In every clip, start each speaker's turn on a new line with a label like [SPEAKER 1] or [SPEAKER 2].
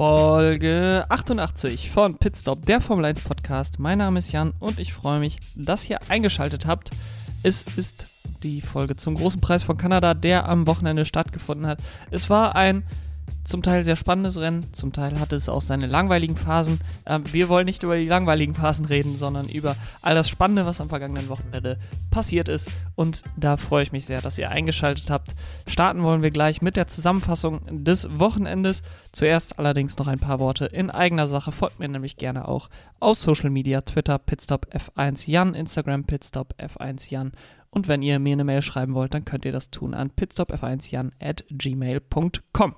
[SPEAKER 1] Folge 88 von Pitstop, der Formel 1 Podcast. Mein Name ist Jan und ich freue mich, dass ihr eingeschaltet habt. Es ist die Folge zum großen Preis von Kanada, der am Wochenende stattgefunden hat. Es war ein zum Teil sehr spannendes Rennen, zum Teil hatte es auch seine langweiligen Phasen. Ähm, wir wollen nicht über die langweiligen Phasen reden, sondern über all das Spannende, was am vergangenen Wochenende passiert ist. Und da freue ich mich sehr, dass ihr eingeschaltet habt. Starten wollen wir gleich mit der Zusammenfassung des Wochenendes. Zuerst allerdings noch ein paar Worte in eigener Sache. Folgt mir nämlich gerne auch auf Social Media, Twitter Pitstop F1 Jan, Instagram Pitstop F1 Jan. Und wenn ihr mir eine Mail schreiben wollt, dann könnt ihr das tun an pitstopf1jan at gmail.com.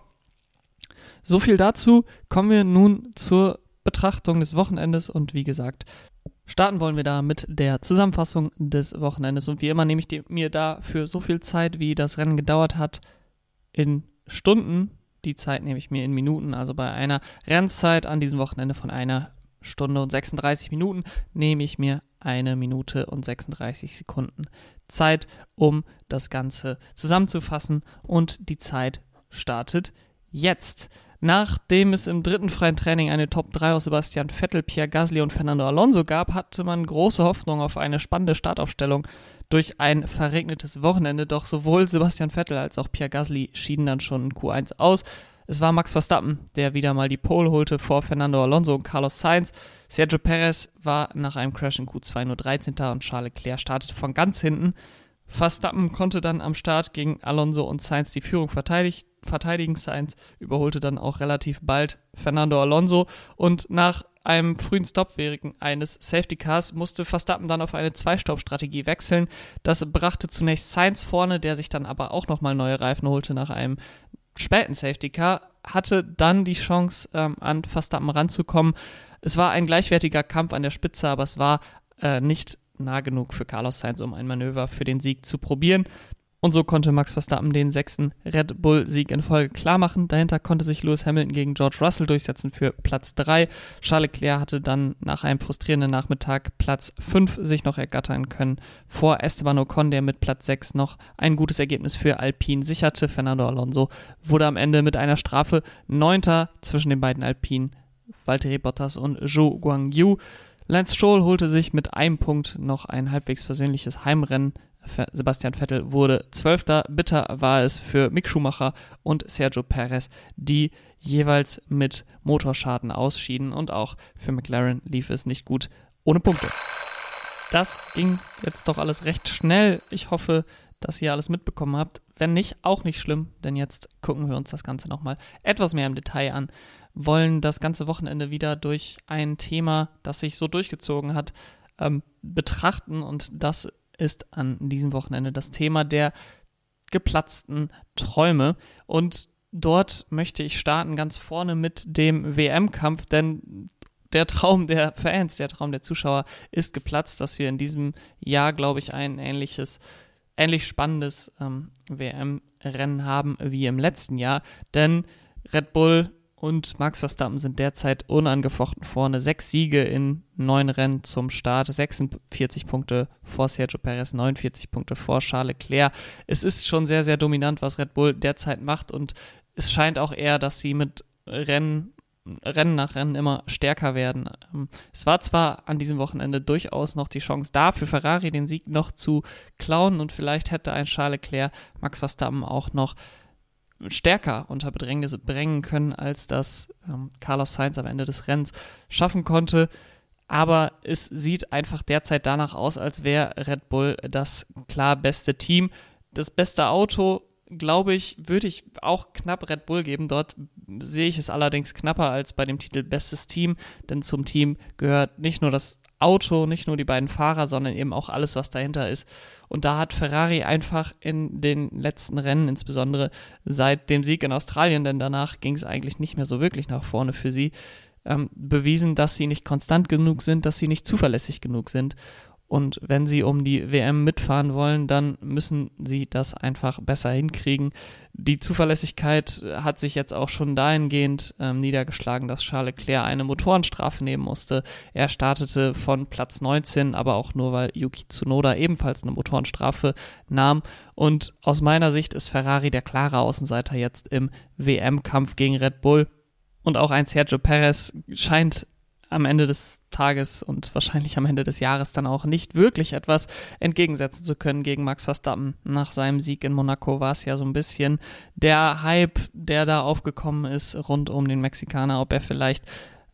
[SPEAKER 1] So viel dazu. Kommen wir nun zur Betrachtung des Wochenendes und wie gesagt, starten wollen wir da mit der Zusammenfassung des Wochenendes. Und wie immer nehme ich die, mir dafür so viel Zeit, wie das Rennen gedauert hat, in Stunden. Die Zeit nehme ich mir in Minuten. Also bei einer Rennzeit an diesem Wochenende von einer Stunde und 36 Minuten nehme ich mir eine Minute und 36 Sekunden Zeit, um das Ganze zusammenzufassen. Und die Zeit startet jetzt. Nachdem es im dritten freien Training eine Top 3 aus Sebastian Vettel, Pierre Gasly und Fernando Alonso gab, hatte man große Hoffnung auf eine spannende Startaufstellung durch ein verregnetes Wochenende. Doch sowohl Sebastian Vettel als auch Pierre Gasly schieden dann schon in Q1 aus. Es war Max Verstappen, der wieder mal die Pole holte vor Fernando Alonso und Carlos Sainz. Sergio Perez war nach einem Crash in Q2 nur 13. und Charles Leclerc startete von ganz hinten. Verstappen konnte dann am Start gegen Alonso und Sainz die Führung verteidigt verteidigen. Sainz überholte dann auch relativ bald Fernando Alonso und nach einem frühen Stop während eines Safety Cars musste Verstappen dann auf eine Zwei-Stopp-Strategie wechseln. Das brachte zunächst Sainz vorne, der sich dann aber auch nochmal neue Reifen holte nach einem späten Safety Car, hatte dann die Chance, ähm, an Verstappen ranzukommen. Es war ein gleichwertiger Kampf an der Spitze, aber es war äh, nicht nah genug für Carlos Sainz, um ein Manöver für den Sieg zu probieren. Und so konnte Max Verstappen den sechsten Red Bull-Sieg in Folge klarmachen. Dahinter konnte sich Lewis Hamilton gegen George Russell durchsetzen für Platz 3. Charles Leclerc hatte dann nach einem frustrierenden Nachmittag Platz 5 sich noch ergattern können vor Esteban Ocon, der mit Platz 6 noch ein gutes Ergebnis für Alpine sicherte. Fernando Alonso wurde am Ende mit einer Strafe Neunter zwischen den beiden Alpinen, Valtteri Bottas und Zhou Guangyu. Lance Stroll holte sich mit einem Punkt noch ein halbwegs versöhnliches Heimrennen Sebastian Vettel wurde Zwölfter. Bitter war es für Mick Schumacher und Sergio Perez, die jeweils mit Motorschaden ausschieden und auch für McLaren lief es nicht gut ohne Punkte. Das ging jetzt doch alles recht schnell. Ich hoffe, dass ihr alles mitbekommen habt. Wenn nicht, auch nicht schlimm, denn jetzt gucken wir uns das Ganze nochmal etwas mehr im Detail an. Wollen das ganze Wochenende wieder durch ein Thema, das sich so durchgezogen hat, ähm, betrachten und das ist an diesem Wochenende das Thema der geplatzten Träume. Und dort möchte ich starten ganz vorne mit dem WM-Kampf, denn der Traum der Fans, der Traum der Zuschauer ist geplatzt, dass wir in diesem Jahr, glaube ich, ein ähnliches, ähnlich spannendes ähm, WM-Rennen haben wie im letzten Jahr. Denn Red Bull und Max Verstappen sind derzeit unangefochten vorne. Sechs Siege in neun Rennen zum Start, 46 Punkte vor Sergio Perez, 49 Punkte vor Charles Leclerc. Es ist schon sehr, sehr dominant, was Red Bull derzeit macht und es scheint auch eher, dass sie mit Rennen Rennen nach Rennen immer stärker werden. Ähm, es war zwar an diesem Wochenende durchaus noch die Chance da, für Ferrari den Sieg noch zu klauen und vielleicht hätte ein Charles Leclerc Max Verstappen auch noch stärker unter Bedrängnis bringen können, als das ähm, Carlos Sainz am Ende des Rennens schaffen konnte. Aber es sieht einfach derzeit danach aus, als wäre Red Bull das klar beste Team. Das beste Auto, glaube ich, würde ich auch knapp Red Bull geben. Dort sehe ich es allerdings knapper als bei dem Titel Bestes Team, denn zum Team gehört nicht nur das Auto, nicht nur die beiden Fahrer, sondern eben auch alles, was dahinter ist. Und da hat Ferrari einfach in den letzten Rennen, insbesondere seit dem Sieg in Australien, denn danach ging es eigentlich nicht mehr so wirklich nach vorne für sie, ähm, bewiesen, dass sie nicht konstant genug sind, dass sie nicht zuverlässig genug sind. Und wenn sie um die WM mitfahren wollen, dann müssen sie das einfach besser hinkriegen. Die Zuverlässigkeit hat sich jetzt auch schon dahingehend ähm, niedergeschlagen, dass Charles Leclerc eine Motorenstrafe nehmen musste. Er startete von Platz 19, aber auch nur, weil Yuki Tsunoda ebenfalls eine Motorenstrafe nahm. Und aus meiner Sicht ist Ferrari der klare Außenseiter jetzt im WM-Kampf gegen Red Bull. Und auch ein Sergio Perez scheint am Ende des Tages und wahrscheinlich am Ende des Jahres dann auch nicht wirklich etwas entgegensetzen zu können gegen Max Verstappen. Nach seinem Sieg in Monaco war es ja so ein bisschen der Hype, der da aufgekommen ist rund um den Mexikaner, ob er vielleicht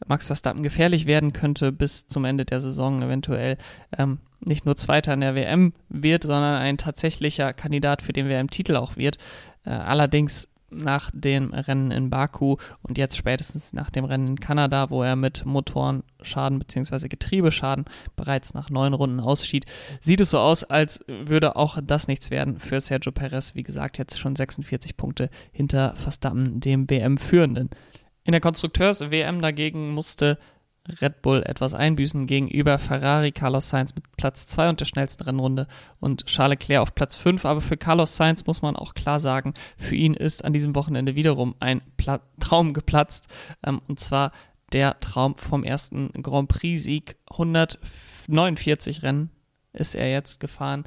[SPEAKER 1] Max Verstappen gefährlich werden könnte bis zum Ende der Saison eventuell ähm, nicht nur Zweiter in der WM wird, sondern ein tatsächlicher Kandidat für den WM-Titel auch wird. Äh, allerdings nach dem Rennen in Baku und jetzt spätestens nach dem Rennen in Kanada, wo er mit Motorenschaden bzw. Getriebeschaden bereits nach neun Runden ausschied, sieht es so aus, als würde auch das nichts werden für Sergio Perez. Wie gesagt, jetzt schon 46 Punkte hinter Verstappen, dem WM-Führenden. In der Konstrukteurs-WM dagegen musste Red Bull etwas einbüßen gegenüber Ferrari, Carlos Sainz mit Platz 2 und der schnellsten Rennrunde und Charles Leclerc auf Platz 5. Aber für Carlos Sainz muss man auch klar sagen, für ihn ist an diesem Wochenende wiederum ein Pla Traum geplatzt. Ähm, und zwar der Traum vom ersten Grand Prix-Sieg. 149 Rennen ist er jetzt gefahren.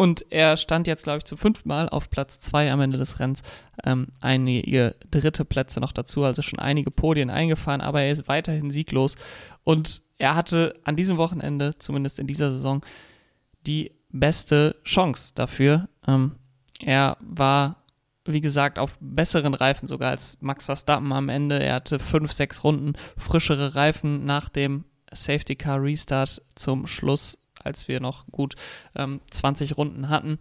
[SPEAKER 1] Und er stand jetzt, glaube ich, zum fünften Mal auf Platz zwei am Ende des Rennens. Ähm, einige dritte Plätze noch dazu, also schon einige Podien eingefahren, aber er ist weiterhin sieglos. Und er hatte an diesem Wochenende, zumindest in dieser Saison, die beste Chance dafür. Ähm, er war, wie gesagt, auf besseren Reifen sogar als Max Verstappen am Ende. Er hatte fünf, sechs Runden frischere Reifen nach dem Safety Car Restart zum Schluss als wir noch gut ähm, 20 Runden hatten.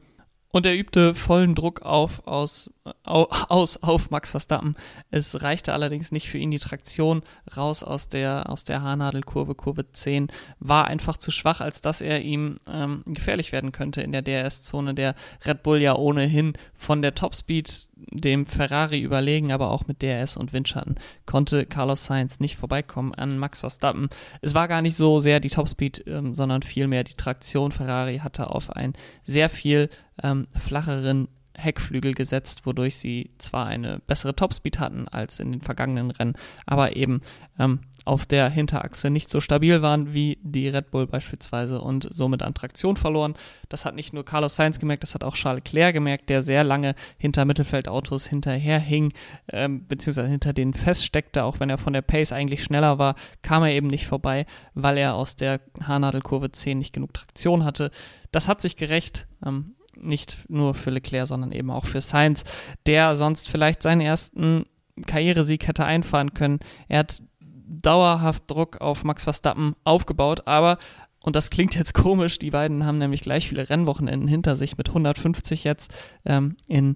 [SPEAKER 1] Und er übte vollen Druck auf, aus, aus auf Max Verstappen. Es reichte allerdings nicht für ihn die Traktion raus aus der, aus der Haarnadelkurve, Kurve 10, war einfach zu schwach, als dass er ihm ähm, gefährlich werden könnte in der DRS-Zone. Der Red Bull ja ohnehin von der Topspeed dem Ferrari überlegen, aber auch mit DRS und Windschatten konnte Carlos Sainz nicht vorbeikommen an Max Verstappen. Es war gar nicht so sehr die Topspeed, ähm, sondern vielmehr die Traktion. Ferrari hatte auf ein sehr viel ähm, flacheren Heckflügel gesetzt, wodurch sie zwar eine bessere Topspeed hatten als in den vergangenen Rennen, aber eben ähm, auf der Hinterachse nicht so stabil waren wie die Red Bull beispielsweise und somit an Traktion verloren. Das hat nicht nur Carlos Sainz gemerkt, das hat auch Charles Leclerc gemerkt, der sehr lange hinter Mittelfeldautos hinterherhing, ähm, beziehungsweise hinter denen feststeckte, auch wenn er von der Pace eigentlich schneller war, kam er eben nicht vorbei, weil er aus der Haarnadelkurve 10 nicht genug Traktion hatte. Das hat sich gerecht. Ähm, nicht nur für Leclerc, sondern eben auch für Sainz, der sonst vielleicht seinen ersten Karrieresieg hätte einfahren können. Er hat dauerhaft Druck auf Max Verstappen aufgebaut, aber und das klingt jetzt komisch, die beiden haben nämlich gleich viele Rennwochenenden hinter sich mit 150 jetzt ähm, in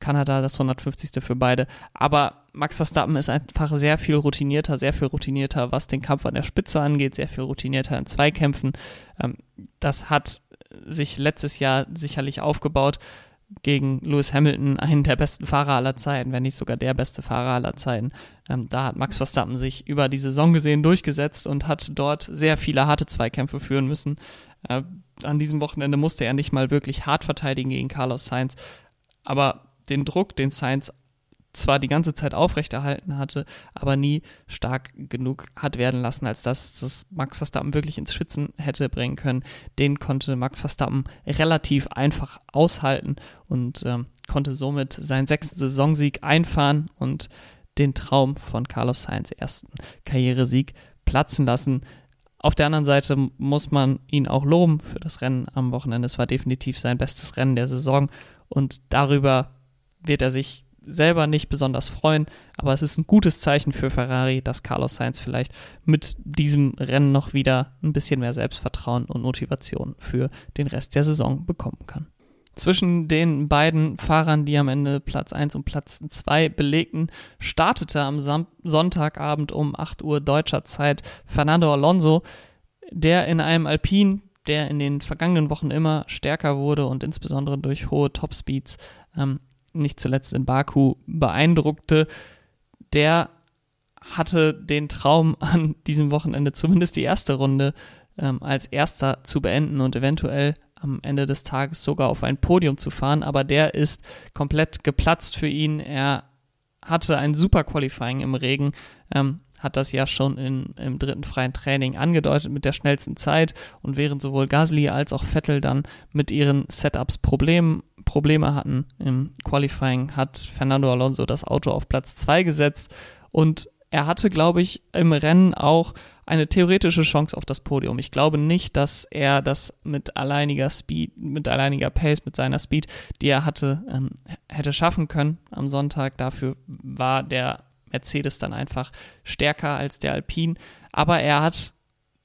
[SPEAKER 1] Kanada, das 150. für beide. Aber Max Verstappen ist einfach sehr viel routinierter, sehr viel routinierter, was den Kampf an der Spitze angeht, sehr viel routinierter in Zweikämpfen. Ähm, das hat sich letztes Jahr sicherlich aufgebaut gegen Lewis Hamilton, einen der besten Fahrer aller Zeiten, wenn nicht sogar der beste Fahrer aller Zeiten. Ähm, da hat Max Verstappen sich über die Saison gesehen durchgesetzt und hat dort sehr viele harte Zweikämpfe führen müssen. Äh, an diesem Wochenende musste er nicht mal wirklich hart verteidigen gegen Carlos Sainz, aber den Druck, den Sainz zwar die ganze Zeit aufrechterhalten hatte, aber nie stark genug hat werden lassen, als dass das Max Verstappen wirklich ins Schwitzen hätte bringen können. Den konnte Max Verstappen relativ einfach aushalten und ähm, konnte somit seinen sechsten Saisonsieg einfahren und den Traum von Carlos Sainz ersten Karrieresieg platzen lassen. Auf der anderen Seite muss man ihn auch loben für das Rennen am Wochenende. Es war definitiv sein bestes Rennen der Saison und darüber wird er sich selber nicht besonders freuen, aber es ist ein gutes Zeichen für Ferrari, dass Carlos Sainz vielleicht mit diesem Rennen noch wieder ein bisschen mehr Selbstvertrauen und Motivation für den Rest der Saison bekommen kann. Zwischen den beiden Fahrern, die am Ende Platz 1 und Platz 2 belegten, startete am Sam Sonntagabend um 8 Uhr deutscher Zeit Fernando Alonso, der in einem Alpin, der in den vergangenen Wochen immer stärker wurde und insbesondere durch hohe Topspeeds ähm, nicht zuletzt in Baku beeindruckte, der hatte den Traum an diesem Wochenende zumindest die erste Runde ähm, als erster zu beenden und eventuell am Ende des Tages sogar auf ein Podium zu fahren, aber der ist komplett geplatzt für ihn. Er hatte ein super Qualifying im Regen, ähm, hat das ja schon in, im dritten freien Training angedeutet mit der schnellsten Zeit und während sowohl Gasly als auch Vettel dann mit ihren Setups Problemen Probleme hatten im Qualifying, hat Fernando Alonso das Auto auf Platz 2 gesetzt und er hatte, glaube ich, im Rennen auch eine theoretische Chance auf das Podium. Ich glaube nicht, dass er das mit alleiniger Speed, mit alleiniger Pace, mit seiner Speed, die er hatte, ähm, hätte schaffen können am Sonntag. Dafür war der Mercedes dann einfach stärker als der Alpine. Aber er hat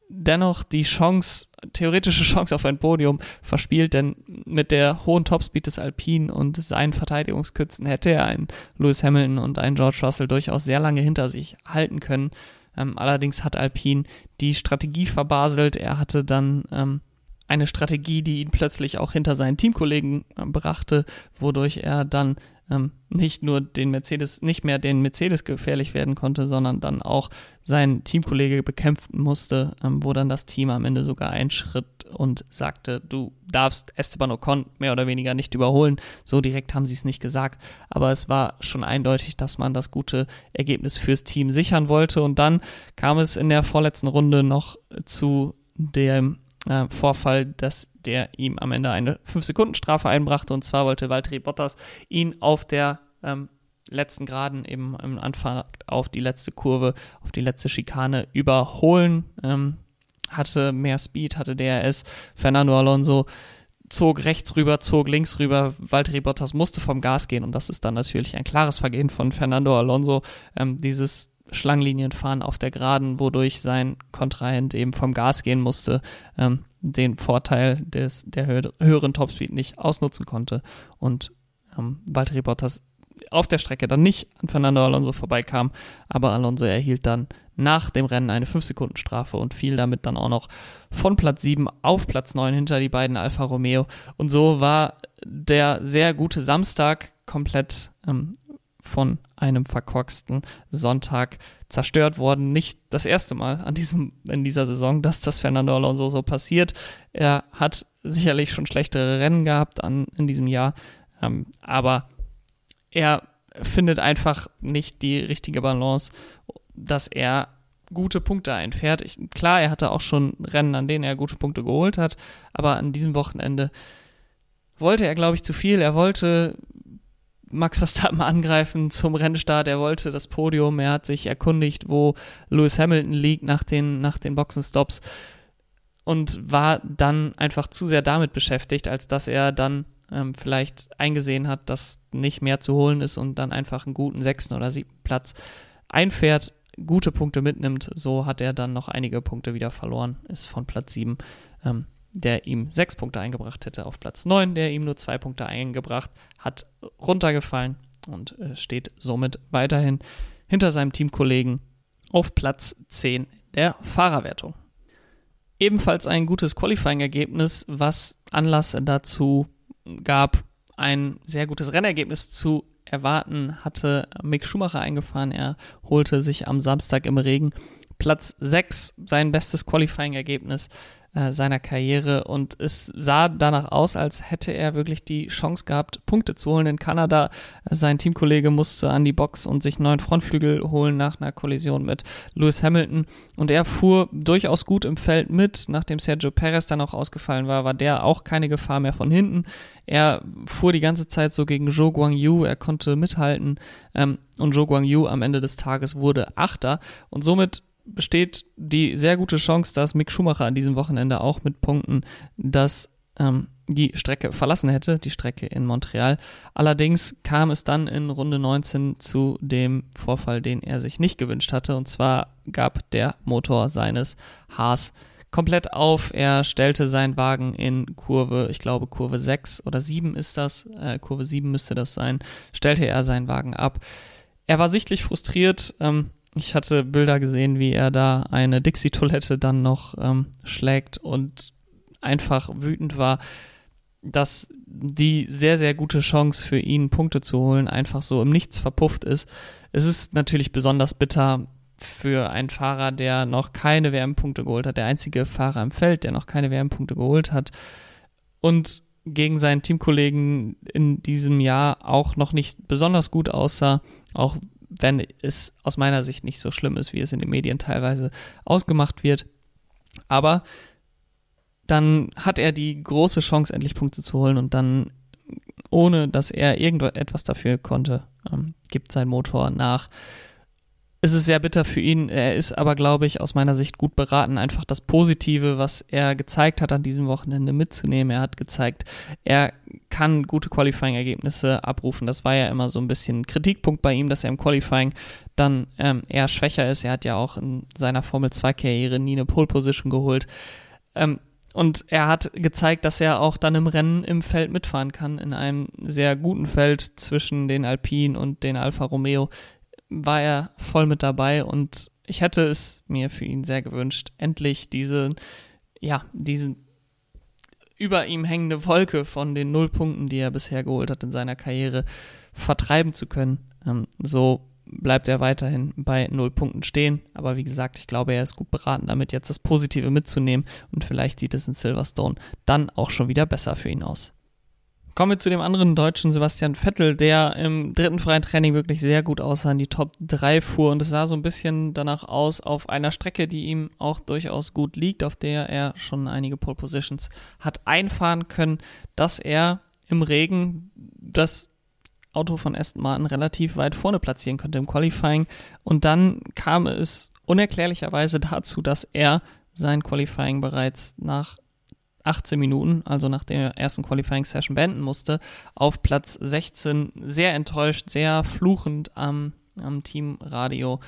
[SPEAKER 1] dennoch die Chance, theoretische Chance auf ein Podium verspielt, denn mit der hohen Topspeed des Alpine und seinen Verteidigungskützen hätte er einen Lewis Hamilton und einen George Russell durchaus sehr lange hinter sich halten können. Ähm, allerdings hat Alpine die Strategie verbaselt. Er hatte dann ähm, eine Strategie, die ihn plötzlich auch hinter seinen Teamkollegen äh, brachte, wodurch er dann ähm, nicht nur den Mercedes, nicht mehr den Mercedes gefährlich werden konnte, sondern dann auch seinen Teamkollege bekämpfen musste, ähm, wo dann das Team am Ende sogar einschritt und sagte, du darfst Esteban Ocon mehr oder weniger nicht überholen. So direkt haben sie es nicht gesagt, aber es war schon eindeutig, dass man das gute Ergebnis fürs Team sichern wollte und dann kam es in der vorletzten Runde noch zu dem äh, Vorfall, dass der ihm am Ende eine 5-Sekunden-Strafe einbrachte. Und zwar wollte Valtteri Bottas ihn auf der ähm, letzten Geraden eben im Anfang auf die letzte Kurve, auf die letzte Schikane überholen. Ähm, hatte mehr Speed, hatte DRS. Fernando Alonso zog rechts rüber, zog links rüber. Valtteri Bottas musste vom Gas gehen und das ist dann natürlich ein klares Vergehen von Fernando Alonso. Ähm, dieses Schlangenlinienfahren auf der Geraden, wodurch sein Kontrahent eben vom Gas gehen musste, ähm, den Vorteil des, der hö höheren Topspeed nicht ausnutzen konnte und ähm, Valtteri Bottas auf der Strecke dann nicht an Fernando Alonso vorbeikam, aber Alonso erhielt dann nach dem Rennen eine 5-Sekunden-Strafe und fiel damit dann auch noch von Platz 7 auf Platz 9 hinter die beiden Alfa Romeo. Und so war der sehr gute Samstag komplett ähm, von einem verkorksten Sonntag zerstört worden. Nicht das erste Mal an diesem, in dieser Saison, dass das Fernando Alonso so passiert. Er hat sicherlich schon schlechtere Rennen gehabt an, in diesem Jahr, ähm, aber er findet einfach nicht die richtige Balance, dass er gute Punkte einfährt. Ich, klar, er hatte auch schon Rennen, an denen er gute Punkte geholt hat, aber an diesem Wochenende wollte er, glaube ich, zu viel. Er wollte Max Verstappen angreifen zum Rennstart. Er wollte das Podium. Er hat sich erkundigt, wo Lewis Hamilton liegt nach den, nach den Boxenstops und war dann einfach zu sehr damit beschäftigt, als dass er dann ähm, vielleicht eingesehen hat, dass nicht mehr zu holen ist und dann einfach einen guten sechsten oder siebten Platz einfährt, gute Punkte mitnimmt. So hat er dann noch einige Punkte wieder verloren, ist von Platz sieben ähm, der ihm sechs Punkte eingebracht hätte, auf Platz 9, der ihm nur zwei Punkte eingebracht hat, runtergefallen und äh, steht somit weiterhin hinter seinem Teamkollegen auf Platz 10 der Fahrerwertung. Ebenfalls ein gutes Qualifying-Ergebnis, was Anlass dazu gab, ein sehr gutes Rennergebnis zu erwarten, hatte Mick Schumacher eingefahren. Er holte sich am Samstag im Regen Platz 6, sein bestes Qualifying-Ergebnis äh, seiner Karriere und es sah danach aus, als hätte er wirklich die Chance gehabt, Punkte zu holen in Kanada. Sein Teamkollege musste an die Box und sich neuen Frontflügel holen nach einer Kollision mit Lewis Hamilton und er fuhr durchaus gut im Feld mit. Nachdem Sergio Perez dann auch ausgefallen war, war der auch keine Gefahr mehr von hinten. Er fuhr die ganze Zeit so gegen Zhou Guang Yu, er konnte mithalten ähm, und Zhou Guang Yu am Ende des Tages wurde Achter und somit besteht die sehr gute Chance, dass Mick Schumacher an diesem Wochenende auch mit Punkten das ähm, die Strecke verlassen hätte, die Strecke in Montreal. Allerdings kam es dann in Runde 19 zu dem Vorfall, den er sich nicht gewünscht hatte. Und zwar gab der Motor seines Haas komplett auf. Er stellte seinen Wagen in Kurve, ich glaube Kurve 6 oder 7 ist das, äh, Kurve 7 müsste das sein, stellte er seinen Wagen ab. Er war sichtlich frustriert. Ähm, ich hatte Bilder gesehen, wie er da eine Dixie-Toilette dann noch ähm, schlägt und einfach wütend war, dass die sehr, sehr gute Chance für ihn, Punkte zu holen, einfach so im Nichts verpufft ist. Es ist natürlich besonders bitter für einen Fahrer, der noch keine WM-Punkte geholt hat, der einzige Fahrer im Feld, der noch keine WM-Punkte geholt hat und gegen seinen Teamkollegen in diesem Jahr auch noch nicht besonders gut aussah, auch wenn es aus meiner Sicht nicht so schlimm ist, wie es in den Medien teilweise ausgemacht wird. Aber dann hat er die große Chance, endlich Punkte zu holen und dann, ohne dass er irgendetwas dafür konnte, ähm, gibt sein Motor nach. Es ist sehr bitter für ihn. Er ist aber, glaube ich, aus meiner Sicht gut beraten, einfach das Positive, was er gezeigt hat an diesem Wochenende mitzunehmen. Er hat gezeigt, er kann gute Qualifying-Ergebnisse abrufen. Das war ja immer so ein bisschen Kritikpunkt bei ihm, dass er im Qualifying dann ähm, eher schwächer ist. Er hat ja auch in seiner Formel 2-Karriere nie eine Pole-Position geholt. Ähm, und er hat gezeigt, dass er auch dann im Rennen im Feld mitfahren kann, in einem sehr guten Feld zwischen den Alpinen und den Alfa Romeo war er voll mit dabei und ich hätte es mir für ihn sehr gewünscht, endlich diese, ja, diese über ihm hängende Wolke von den Nullpunkten, die er bisher geholt hat in seiner Karriere, vertreiben zu können. Ähm, so bleibt er weiterhin bei null Punkten stehen. Aber wie gesagt, ich glaube, er ist gut beraten, damit jetzt das Positive mitzunehmen und vielleicht sieht es in Silverstone dann auch schon wieder besser für ihn aus. Kommen wir zu dem anderen Deutschen, Sebastian Vettel, der im dritten freien Training wirklich sehr gut aussah, in die Top 3 fuhr. Und es sah so ein bisschen danach aus, auf einer Strecke, die ihm auch durchaus gut liegt, auf der er schon einige Pole Positions hat einfahren können, dass er im Regen das Auto von Aston Martin relativ weit vorne platzieren könnte im Qualifying. Und dann kam es unerklärlicherweise dazu, dass er sein Qualifying bereits nach 18 Minuten, also nach der ersten Qualifying Session beenden musste, auf Platz 16 sehr enttäuscht, sehr fluchend am, am Teamradio.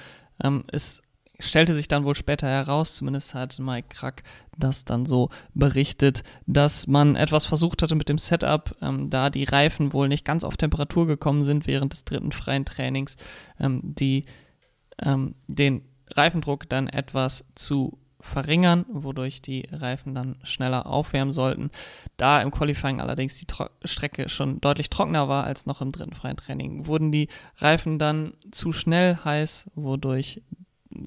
[SPEAKER 1] Ähm, es stellte sich dann wohl später heraus, zumindest hat Mike Krack das dann so berichtet, dass man etwas versucht hatte mit dem Setup, ähm, da die Reifen wohl nicht ganz auf Temperatur gekommen sind während des dritten freien Trainings, ähm, die ähm, den Reifendruck dann etwas zu verringern, wodurch die Reifen dann schneller aufwärmen sollten. Da im Qualifying allerdings die Tro Strecke schon deutlich trockener war als noch im dritten freien Training, wurden die Reifen dann zu schnell heiß, wodurch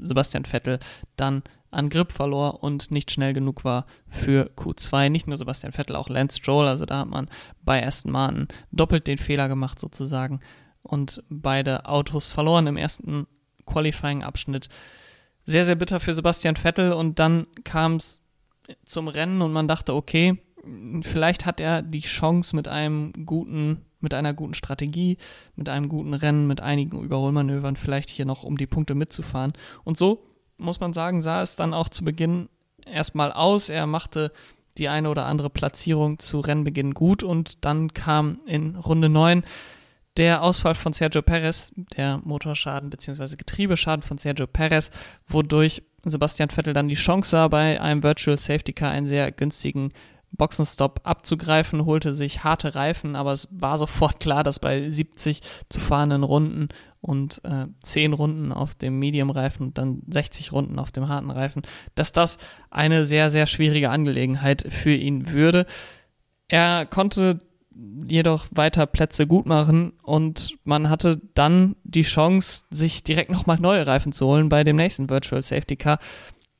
[SPEAKER 1] Sebastian Vettel dann an Grip verlor und nicht schnell genug war für Q2. Nicht nur Sebastian Vettel, auch Lance Stroll. Also da hat man bei Aston Martin doppelt den Fehler gemacht sozusagen und beide Autos verloren im ersten Qualifying-Abschnitt sehr, sehr bitter für Sebastian Vettel und dann kam es zum Rennen und man dachte, okay, vielleicht hat er die Chance mit einem guten, mit einer guten Strategie, mit einem guten Rennen, mit einigen Überholmanövern vielleicht hier noch um die Punkte mitzufahren. Und so muss man sagen, sah es dann auch zu Beginn erstmal aus. Er machte die eine oder andere Platzierung zu Rennbeginn gut und dann kam in Runde 9 der Ausfall von Sergio Perez, der Motorschaden bzw. Getriebeschaden von Sergio Perez, wodurch Sebastian Vettel dann die Chance sah, bei einem Virtual Safety Car einen sehr günstigen Boxenstopp abzugreifen, holte sich harte Reifen, aber es war sofort klar, dass bei 70 zu fahrenden Runden und äh, 10 Runden auf dem Medium-Reifen und dann 60 Runden auf dem harten Reifen, dass das eine sehr, sehr schwierige Angelegenheit für ihn würde. Er konnte jedoch weiter Plätze gut machen und man hatte dann die Chance, sich direkt nochmal neue Reifen zu holen bei dem nächsten Virtual Safety Car.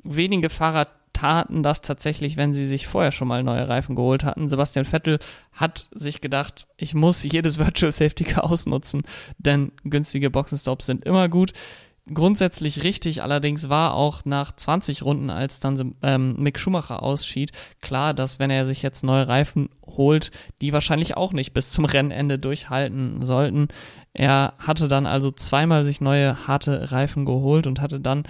[SPEAKER 1] Wenige Fahrer taten das tatsächlich, wenn sie sich vorher schon mal neue Reifen geholt hatten. Sebastian Vettel hat sich gedacht, ich muss jedes Virtual Safety Car ausnutzen, denn günstige Boxenstops sind immer gut grundsätzlich richtig, allerdings war auch nach 20 Runden, als dann ähm, Mick Schumacher ausschied, klar, dass wenn er sich jetzt neue Reifen holt, die wahrscheinlich auch nicht bis zum Rennende durchhalten sollten. Er hatte dann also zweimal sich neue harte Reifen geholt und hatte dann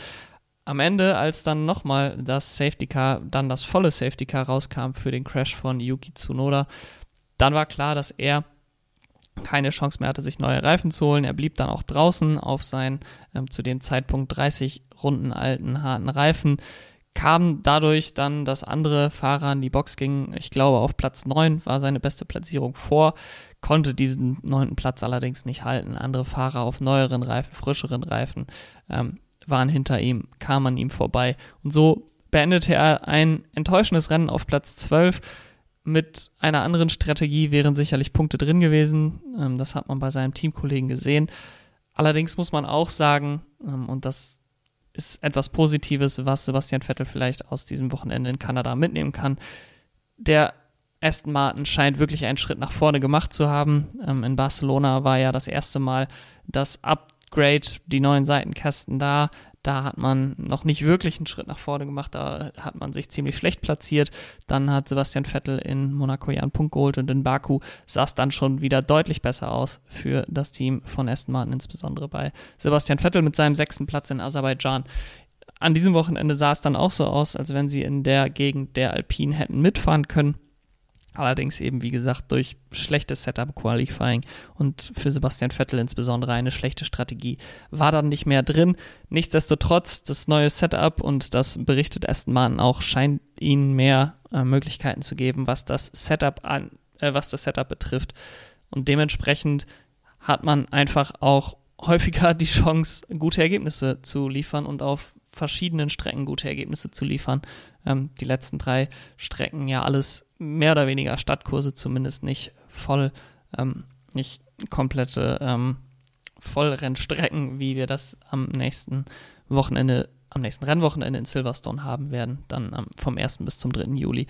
[SPEAKER 1] am Ende, als dann nochmal das Safety Car, dann das volle Safety Car rauskam für den Crash von Yuki Tsunoda, dann war klar, dass er keine Chance mehr hatte, sich neue Reifen zu holen. Er blieb dann auch draußen auf seinen ähm, zu dem Zeitpunkt 30 Runden alten harten Reifen. Kam dadurch dann, dass andere Fahrer in die Box gingen. Ich glaube, auf Platz 9 war seine beste Platzierung vor, konnte diesen neunten Platz allerdings nicht halten. Andere Fahrer auf neueren Reifen, frischeren Reifen ähm, waren hinter ihm, kamen an ihm vorbei. Und so beendete er ein enttäuschendes Rennen auf Platz 12 mit einer anderen Strategie wären sicherlich Punkte drin gewesen. Ähm, das hat man bei seinem Teamkollegen gesehen. Allerdings muss man auch sagen, ähm, und das ist etwas Positives, was Sebastian Vettel vielleicht aus diesem Wochenende in Kanada mitnehmen kann. Der Aston Martin scheint wirklich einen Schritt nach vorne gemacht zu haben. Ähm, in Barcelona war ja das erste Mal das Upgrade, die neuen Seitenkästen da. Da hat man noch nicht wirklich einen Schritt nach vorne gemacht, da hat man sich ziemlich schlecht platziert. Dann hat Sebastian Vettel in Monaco ja einen Punkt geholt und in Baku sah es dann schon wieder deutlich besser aus für das Team von Aston Martin, insbesondere bei Sebastian Vettel mit seinem sechsten Platz in Aserbaidschan. An diesem Wochenende sah es dann auch so aus, als wenn sie in der Gegend der Alpinen hätten mitfahren können. Allerdings eben, wie gesagt, durch schlechtes Setup-Qualifying und für Sebastian Vettel insbesondere eine schlechte Strategie war dann nicht mehr drin. Nichtsdestotrotz, das neue Setup und das berichtet Aston Martin auch, scheint ihnen mehr äh, Möglichkeiten zu geben, was das Setup an, äh, was das Setup betrifft. Und dementsprechend hat man einfach auch häufiger die Chance, gute Ergebnisse zu liefern und auf verschiedenen Strecken gute Ergebnisse zu liefern. Ähm, die letzten drei Strecken ja alles mehr oder weniger Stadtkurse, zumindest nicht voll, ähm, nicht komplette ähm, Vollrennstrecken, wie wir das am nächsten Wochenende, am nächsten Rennwochenende in Silverstone haben werden, dann ähm, vom 1. bis zum 3. Juli.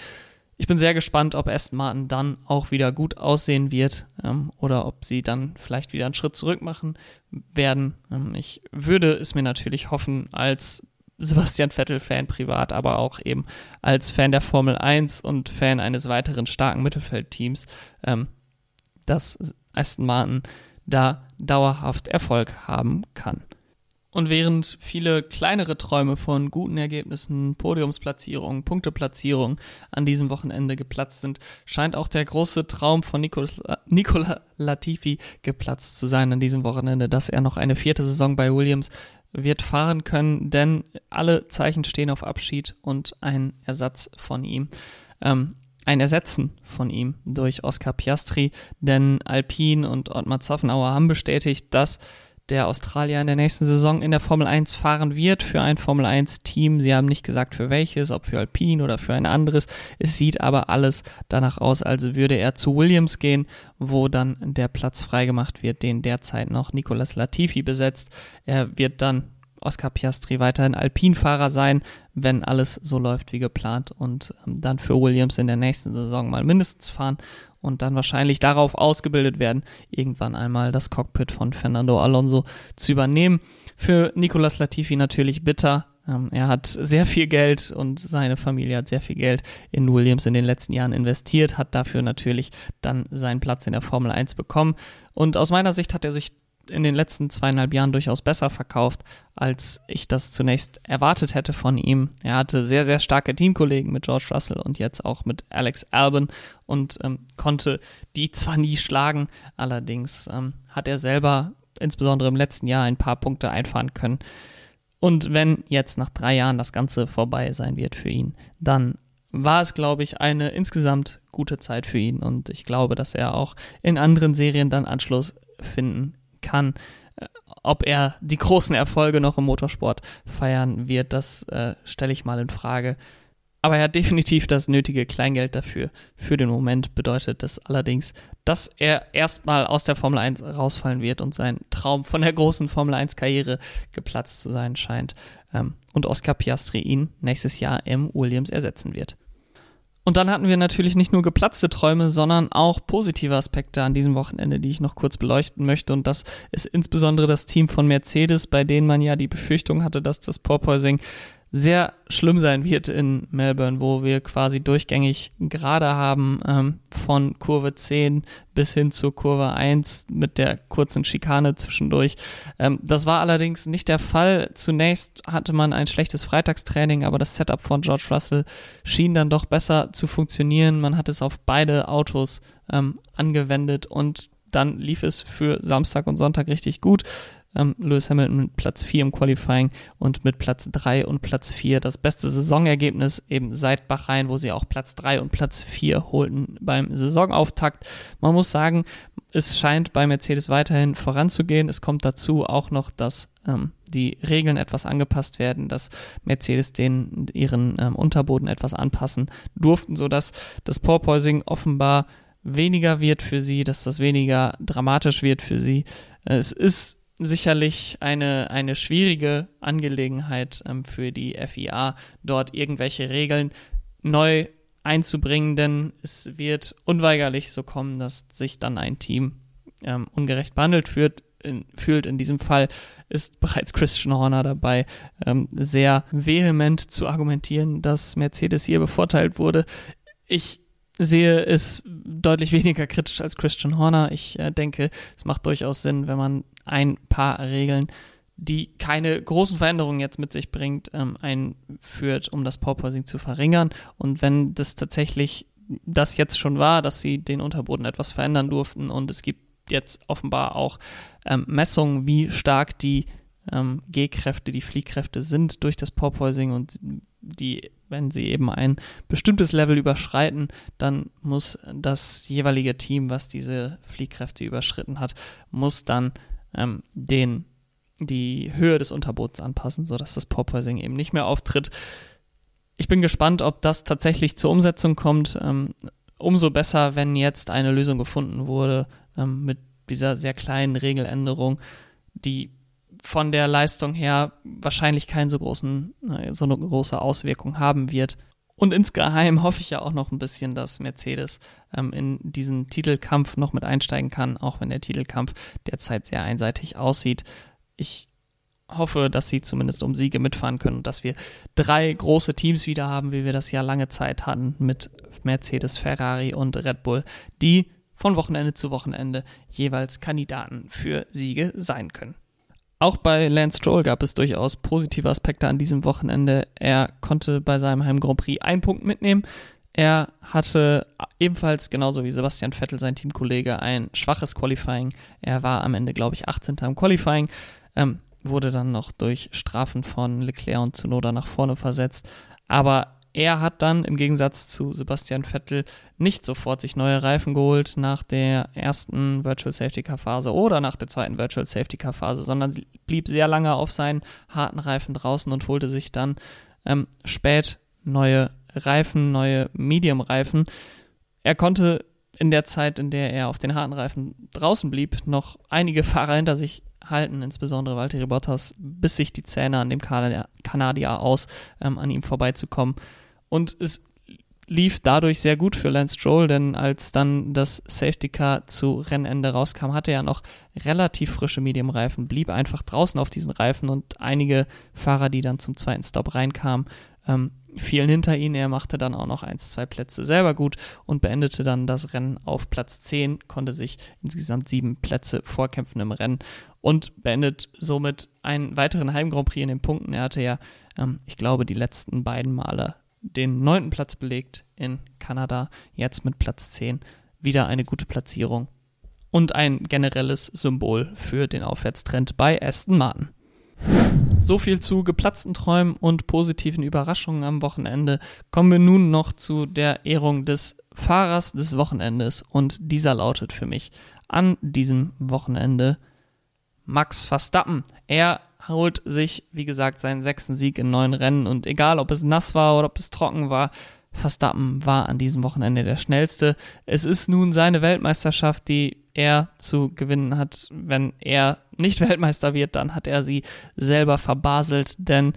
[SPEAKER 1] Ich bin sehr gespannt, ob Aston Martin dann auch wieder gut aussehen wird ähm, oder ob sie dann vielleicht wieder einen Schritt zurück machen werden. Ähm, ich würde es mir natürlich hoffen, als Sebastian Vettel-Fan privat, aber auch eben als Fan der Formel 1 und Fan eines weiteren starken Mittelfeldteams, ähm, dass Aston Martin da dauerhaft Erfolg haben kann. Und während viele kleinere Träume von guten Ergebnissen, Podiumsplatzierungen, Punkteplatzierungen an diesem Wochenende geplatzt sind, scheint auch der große Traum von Nicola Latifi geplatzt zu sein an diesem Wochenende, dass er noch eine vierte Saison bei Williams wird fahren können, denn alle Zeichen stehen auf Abschied und ein Ersatz von ihm. Ähm, ein Ersetzen von ihm durch Oscar Piastri, denn Alpine und Ottmar Zoffenauer haben bestätigt, dass der Australier in der nächsten Saison in der Formel 1 fahren wird für ein Formel 1 Team. Sie haben nicht gesagt für welches, ob für Alpine oder für ein anderes. Es sieht aber alles danach aus, als würde er zu Williams gehen, wo dann der Platz freigemacht wird, den derzeit noch Nicolas Latifi besetzt. Er wird dann Oscar Piastri weiterhin Alpinfahrer sein, wenn alles so läuft wie geplant und ähm, dann für Williams in der nächsten Saison mal mindestens fahren und dann wahrscheinlich darauf ausgebildet werden, irgendwann einmal das Cockpit von Fernando Alonso zu übernehmen. Für Nicolas Latifi natürlich bitter. Ähm, er hat sehr viel Geld und seine Familie hat sehr viel Geld in Williams in den letzten Jahren investiert, hat dafür natürlich dann seinen Platz in der Formel 1 bekommen. Und aus meiner Sicht hat er sich in den letzten zweieinhalb Jahren durchaus besser verkauft, als ich das zunächst erwartet hätte von ihm. Er hatte sehr, sehr starke Teamkollegen mit George Russell und jetzt auch mit Alex Albon und ähm, konnte die zwar nie schlagen, allerdings ähm, hat er selber insbesondere im letzten Jahr ein paar Punkte einfahren können. Und wenn jetzt nach drei Jahren das Ganze vorbei sein wird für ihn, dann war es, glaube ich, eine insgesamt gute Zeit für ihn und ich glaube, dass er auch in anderen Serien dann Anschluss finden kann. Äh, ob er die großen Erfolge noch im Motorsport feiern wird, das äh, stelle ich mal in Frage. Aber er hat definitiv das nötige Kleingeld dafür. Für den Moment bedeutet das allerdings, dass er erstmal aus der Formel 1 rausfallen wird und sein Traum von der großen Formel 1 Karriere geplatzt zu sein scheint. Ähm, und Oscar Piastri ihn nächstes Jahr im Williams ersetzen wird. Und dann hatten wir natürlich nicht nur geplatzte Träume, sondern auch positive Aspekte an diesem Wochenende, die ich noch kurz beleuchten möchte. Und das ist insbesondere das Team von Mercedes, bei denen man ja die Befürchtung hatte, dass das Porpoising sehr schlimm sein wird in Melbourne, wo wir quasi durchgängig gerade haben, ähm, von Kurve 10 bis hin zur Kurve 1 mit der kurzen Schikane zwischendurch. Ähm, das war allerdings nicht der Fall. Zunächst hatte man ein schlechtes Freitagstraining, aber das Setup von George Russell schien dann doch besser zu funktionieren. Man hat es auf beide Autos ähm, angewendet und dann lief es für Samstag und Sonntag richtig gut ähm, Lewis Hamilton mit Platz 4 im Qualifying und mit Platz 3 und Platz 4 das beste Saisonergebnis eben seit Bahrain, wo sie auch Platz 3 und Platz 4 holten beim Saisonauftakt. Man muss sagen, es scheint bei Mercedes weiterhin voranzugehen. Es kommt dazu auch noch, dass ähm, die Regeln etwas angepasst werden, dass Mercedes den ihren ähm, Unterboden etwas anpassen durften, sodass das Porpoising offenbar weniger wird für sie, dass das weniger dramatisch wird für sie. Es ist sicherlich eine, eine schwierige Angelegenheit ähm, für die FIA, dort irgendwelche Regeln neu einzubringen, denn es wird unweigerlich so kommen, dass sich dann ein Team ähm, ungerecht behandelt führt, in, fühlt in diesem Fall, ist bereits Christian Horner dabei, ähm, sehr vehement zu argumentieren, dass Mercedes hier bevorteilt wurde. Ich sehe es deutlich weniger kritisch als Christian Horner. Ich äh, denke, es macht durchaus Sinn, wenn man ein paar Regeln, die keine großen Veränderungen jetzt mit sich bringt, ähm, einführt, um das Porpoising zu verringern. Und wenn das tatsächlich das jetzt schon war, dass sie den Unterboden etwas verändern durften und es gibt jetzt offenbar auch ähm, Messungen, wie stark die ähm, G-Kräfte, die Fliehkräfte sind durch das Porpoising und die, wenn sie eben ein bestimmtes Level überschreiten, dann muss das jeweilige Team, was diese Fliehkräfte überschritten hat, muss dann ähm, den, die Höhe des Unterbodens anpassen, sodass das Porpoising eben nicht mehr auftritt. Ich bin gespannt, ob das tatsächlich zur Umsetzung kommt. Ähm, umso besser, wenn jetzt eine Lösung gefunden wurde ähm, mit dieser sehr kleinen Regeländerung, die von der Leistung her wahrscheinlich keine so, großen, äh, so eine große Auswirkung haben wird. Und insgeheim hoffe ich ja auch noch ein bisschen, dass Mercedes ähm, in diesen Titelkampf noch mit einsteigen kann, auch wenn der Titelkampf derzeit sehr einseitig aussieht. Ich hoffe, dass sie zumindest um Siege mitfahren können und dass wir drei große Teams wieder haben, wie wir das ja lange Zeit hatten mit Mercedes, Ferrari und Red Bull, die von Wochenende zu Wochenende jeweils Kandidaten für Siege sein können. Auch bei Lance Stroll gab es durchaus positive Aspekte an diesem Wochenende. Er konnte bei seinem Heim Grand Prix einen Punkt mitnehmen. Er hatte ebenfalls, genauso wie Sebastian Vettel, sein Teamkollege, ein schwaches Qualifying. Er war am Ende, glaube ich, 18. im Qualifying, ähm, wurde dann noch durch Strafen von Leclerc und Zunoda nach vorne versetzt. Aber er hat dann im Gegensatz zu Sebastian Vettel nicht sofort sich neue Reifen geholt nach der ersten Virtual Safety Car Phase oder nach der zweiten Virtual Safety Car Phase, sondern blieb sehr lange auf seinen harten Reifen draußen und holte sich dann ähm, spät neue Reifen, neue Medium-Reifen. Er konnte in der Zeit, in der er auf den harten Reifen draußen blieb, noch einige Fahrer hinter sich halten, insbesondere Valtteri Bottas, bis sich die Zähne an dem Kanadier aus, ähm, an ihm vorbeizukommen. Und es lief dadurch sehr gut für Lance Stroll, denn als dann das Safety Car zu Rennende rauskam, hatte er noch relativ frische Medium-Reifen, blieb einfach draußen auf diesen Reifen und einige Fahrer, die dann zum zweiten Stop reinkamen, ähm, fielen hinter ihn. Er machte dann auch noch eins, zwei Plätze selber gut und beendete dann das Rennen auf Platz 10, konnte sich insgesamt sieben Plätze vorkämpfen im Rennen und beendet somit einen weiteren Heim Grand Prix in den Punkten. Er hatte ja, ähm, ich glaube, die letzten beiden Male den neunten Platz belegt in Kanada, jetzt mit Platz 10. Wieder eine gute Platzierung und ein generelles Symbol für den Aufwärtstrend bei Aston Martin. So viel zu geplatzten Träumen und positiven Überraschungen am Wochenende. Kommen wir nun noch zu der Ehrung des Fahrers des Wochenendes und dieser lautet für mich an diesem Wochenende Max Verstappen. Er holt sich, wie gesagt, seinen sechsten Sieg in neun Rennen und egal, ob es nass war oder ob es trocken war, Verstappen war an diesem Wochenende der schnellste. Es ist nun seine Weltmeisterschaft, die er zu gewinnen hat. Wenn er nicht Weltmeister wird, dann hat er sie selber verbaselt, denn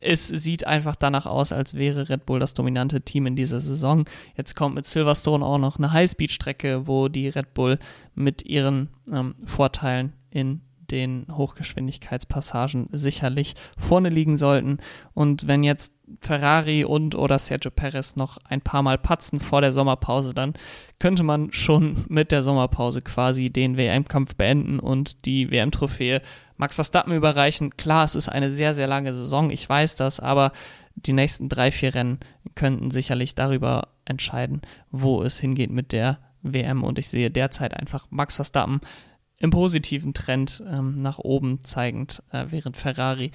[SPEAKER 1] es sieht einfach danach aus, als wäre Red Bull das dominante Team in dieser Saison. Jetzt kommt mit Silverstone auch noch eine Highspeed-Strecke, wo die Red Bull mit ihren ähm, Vorteilen in den Hochgeschwindigkeitspassagen sicherlich vorne liegen sollten. Und wenn jetzt Ferrari und oder Sergio Perez noch ein paar Mal patzen vor der Sommerpause, dann könnte man schon mit der Sommerpause quasi den WM-Kampf beenden und die WM-Trophäe Max Verstappen überreichen. Klar, es ist eine sehr, sehr lange Saison, ich weiß das, aber die nächsten drei, vier Rennen könnten sicherlich darüber entscheiden, wo es hingeht mit der WM. Und ich sehe derzeit einfach Max Verstappen im positiven Trend ähm, nach oben zeigend, äh, während Ferrari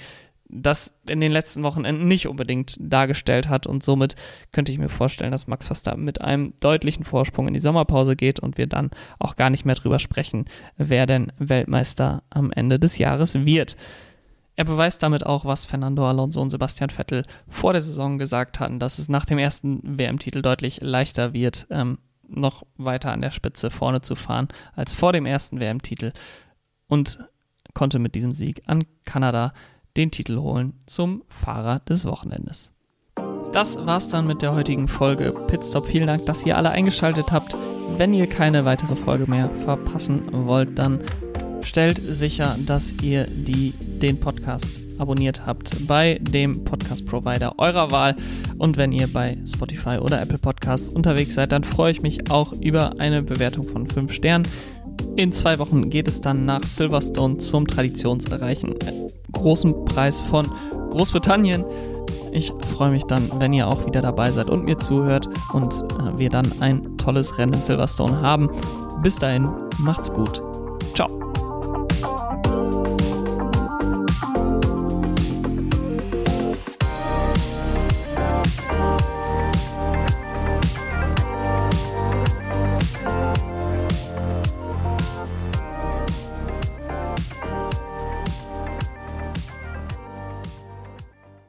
[SPEAKER 1] das in den letzten Wochenenden nicht unbedingt dargestellt hat und somit könnte ich mir vorstellen, dass Max Verstappen mit einem deutlichen Vorsprung in die Sommerpause geht und wir dann auch gar nicht mehr drüber sprechen, wer denn Weltmeister am Ende des Jahres wird. Er beweist damit auch, was Fernando Alonso und Sebastian Vettel vor der Saison gesagt hatten, dass es nach dem ersten WM-Titel deutlich leichter wird, ähm, noch weiter an der Spitze vorne zu fahren als vor dem ersten WM-Titel und konnte mit diesem Sieg an Kanada den Titel holen zum Fahrer des Wochenendes. Das war's dann mit der heutigen Folge Pitstop. Vielen Dank, dass ihr alle eingeschaltet habt. Wenn ihr keine weitere Folge mehr verpassen wollt, dann stellt sicher, dass ihr die, den Podcast abonniert habt bei dem Podcast-Provider eurer Wahl. Und wenn ihr bei Spotify oder Apple Podcasts unterwegs seid, dann freue ich mich auch über eine Bewertung von 5 Sternen. In zwei Wochen geht es dann nach Silverstone zum Traditionserreichen großen Preis von Großbritannien. Ich freue mich dann, wenn ihr auch wieder dabei seid und mir zuhört und äh, wir dann ein tolles Rennen in Silverstone haben. Bis dahin, macht's gut.